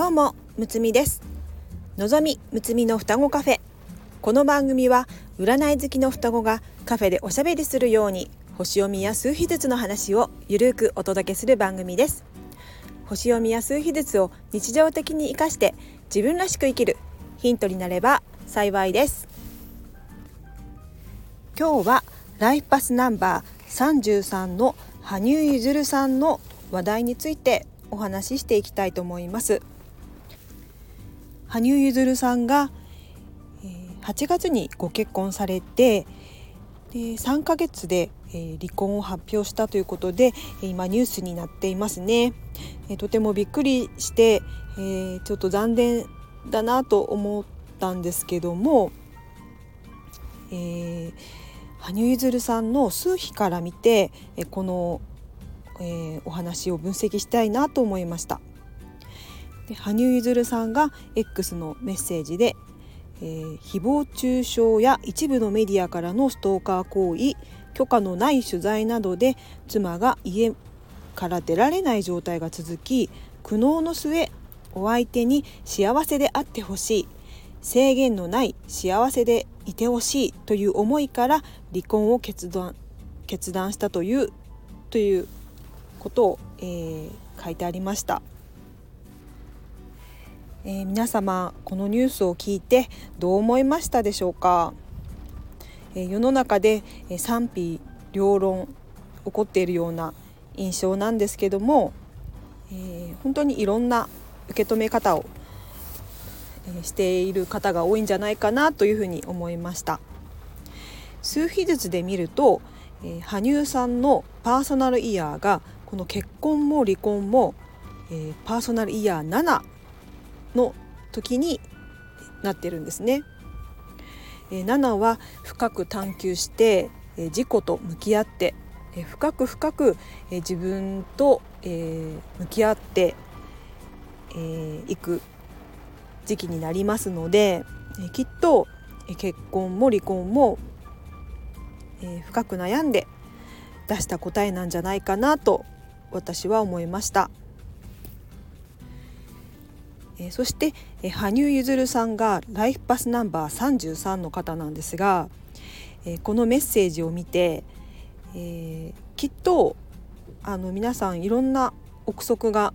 どうもむつみです。のぞみむつみの双子カフェ。この番組は占い好きの双子がカフェでおしゃべりするように星読みや数秘術の話をゆるくお届けする番組です。星読みや数秘術を日常的に生かして自分らしく生きるヒントになれば幸いです。今日はライフパスナンバー33の羽生結弦さんの話題についてお話ししていきたいと思います。羽生結弦さんが8月にご結婚されてで3ヶ月で離婚を発表したということで今ニュースになっていますね。とてもびっくりしてちょっと残念だなと思ったんですけども、えー、羽生結弦さんの数秘から見てこの、え、お話を分析したいなと思いました。で羽生結弦さんが X のメッセージで、えー、誹謗中傷や一部のメディアからのストーカー行為許可のない取材などで妻が家から出られない状態が続き苦悩の末お相手に幸せであってほしい制限のない幸せでいてほしいという思いから離婚を決断決断したというということを、えー、書いてありました、えー、皆様このニュースを聞いてどう思いましたでしょうか、えー、世の中で、え賛否両論起こっているような印象なんですけども、え本当にいろんな受け止め方をえしている方が多いんじゃないかなというふうに思いました。数秘術で見ると、え羽生さんのパーソナルイヤーがこの結婚も離婚も、えパーソナルイヤー7の時になってるんですね。7は深く探求して、え自己と向き合って、深く深く、自分と、向き合ってい、く時期になりますので、きっと、結婚も離婚も、深く悩んで出した答えなんじゃないかなと私は思いました。えそして、え羽生結弦さんがライフパスナンバー33の方なんですが、えこのメッセージを見て、えー、きっとあの皆さんいろんな憶測が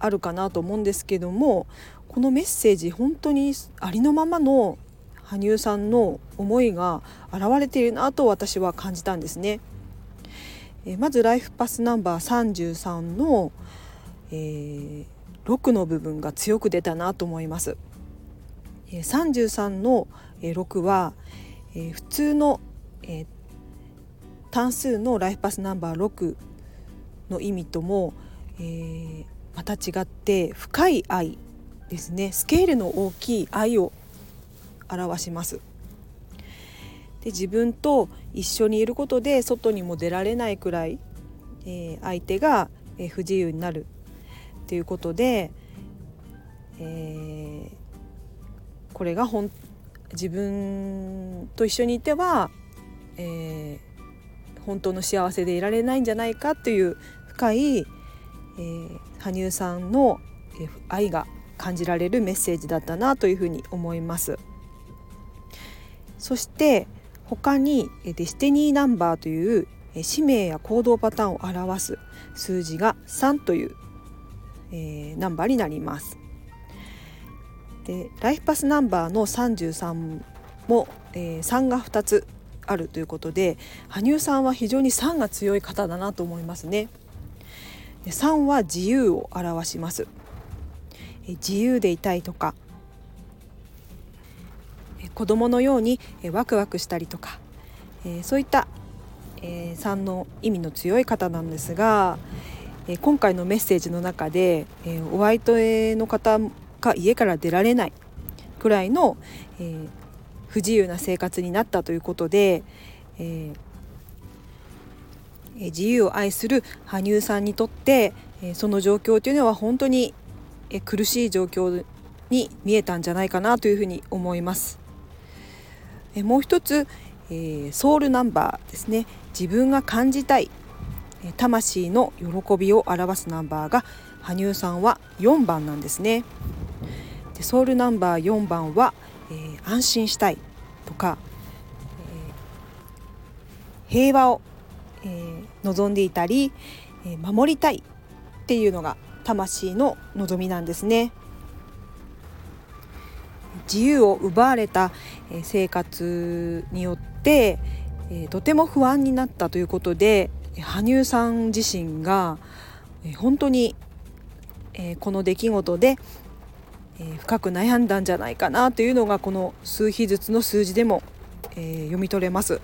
あるかなと思うんですけどもこのメッセージ本当にありのままの羽生さんの思いが現れているなと私は感じたんですね。えまずライフパスナンバー33の、えー、6の部分が強く出たなと思います。33の6は、普通の、単数のライフパスナンバー6の意味とも、えー、また違って深い愛ですねスケールの大きい愛を表します。で自分と一緒にいることで外にも出られないくらい、えー、相手が、不自由になるっていうことで、えー、これがほん自分と一緒にいては、えー、本当の幸せでいられないんじゃないかという深い、えー、羽生さんの愛が感じられるメッセージだったなというふうに思います。そして他にデスティニーナンバーという使命や行動パターンを表す数字が3という、えー、ナンバーになります。でライフパスナンバーの33も、えー、3が2つあるということで羽生さんは非常に3が強い方だなと思いますね。3は自由を表します。自由でいたいとか子供のようにワクワクしたりとかそういった3の意味の強い方なんですがえ今回のメッセージの中でえお相手の方が家から出られないくらいのえ不自由な生活になったということでえ自由を愛する羽生さんにとってえその状況というのは本当にえ苦しい状況に見えたんじゃないかなというふうに思います。えもう一つ、えー、ソウルナンバーですね自分が感じたい魂の喜びを表すナンバーが羽生さんは4番なんですね。でソウルナンバー4番は、えー、安心したいとか、えー、平和を、えー、望んでいたり、え、守りたいっていうのが魂の望みなんですね。自由を奪われた生活によってとても不安になったということで羽生さん自身が本当にこの出来事で深く悩んだんじゃないかなというのがこの数比ずつの数字でも読み取れます。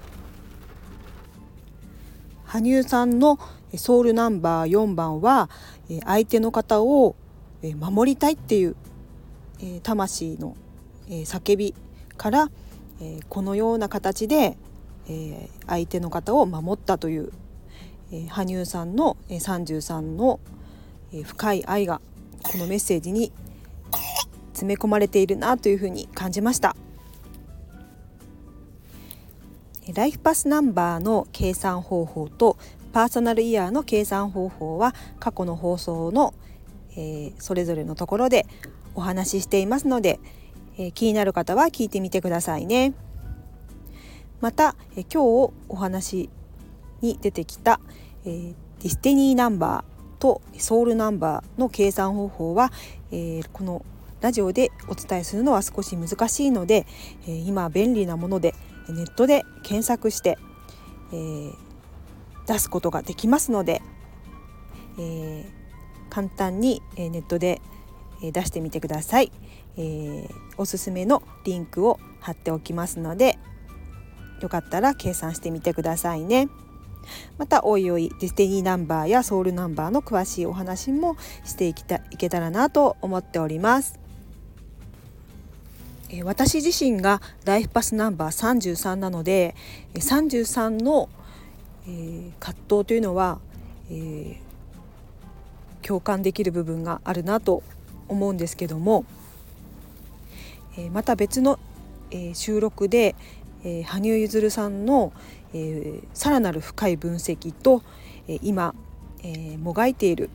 羽生さんのソウルナンバー4番は相手の方を守りたいっていう魂の叫びからこのような形で相手の方を守ったという羽生さんの33の深い愛がこのメッセージに詰め込まれているなというふうに感じましたライフパスナンバーの計算方法とパーソナルイヤーの計算方法は過去の放送の、えー、それぞれのところでお話ししていますので、えー、気になる方は聞いてみてくださいね。また、え今日お話しに出てきた、えー、ディスティニーナンバーとソウルナンバーの計算方法は、えー、このラジオでお伝えするのは少し難しいので、えー、今便利なものでネットで検索して、えー、出すことができますので、えー、簡単にネットで出してみてください、えー、おすすめのリンクを貼っておきますのでよかったら計算してみてくださいね。またおいおいディスティニーナンバーやソウルナンバーの詳しいお話もしていきたいけたらなと思っております。私自身がライフパスナンバー33なので33の、えー、葛藤というのは、えー、共感できる部分があるなと思うんですけども、えー、また別の、えー、収録で、えー、羽生結弦さんの、えー、さらなる深い分析と、えー、今、えー、もがいている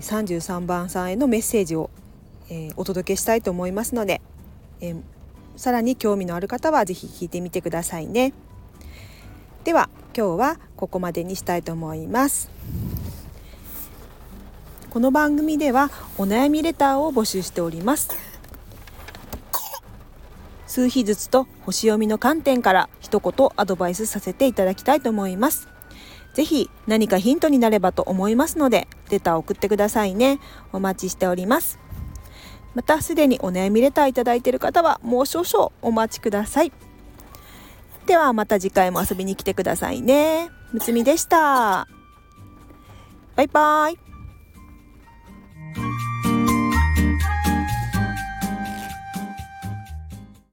33番さんへのメッセージを、えー、お届けしたいと思いますので、えー、さらに興味のある方は是非聞いてみてくださいね。では今日はここまでにしたいと思います。この番組ではお悩みレターを募集しております。数日ずつと星読みの観点から一言アドバイスさせていただきたいと思います。ぜひ何かヒントになればと思いますので、レターを送ってくださいね。お待ちしております。またすでにお悩みレターいただいている方はもう少々お待ちください。ではまた次回も遊びに来てくださいね。むつみでした。バイバイ。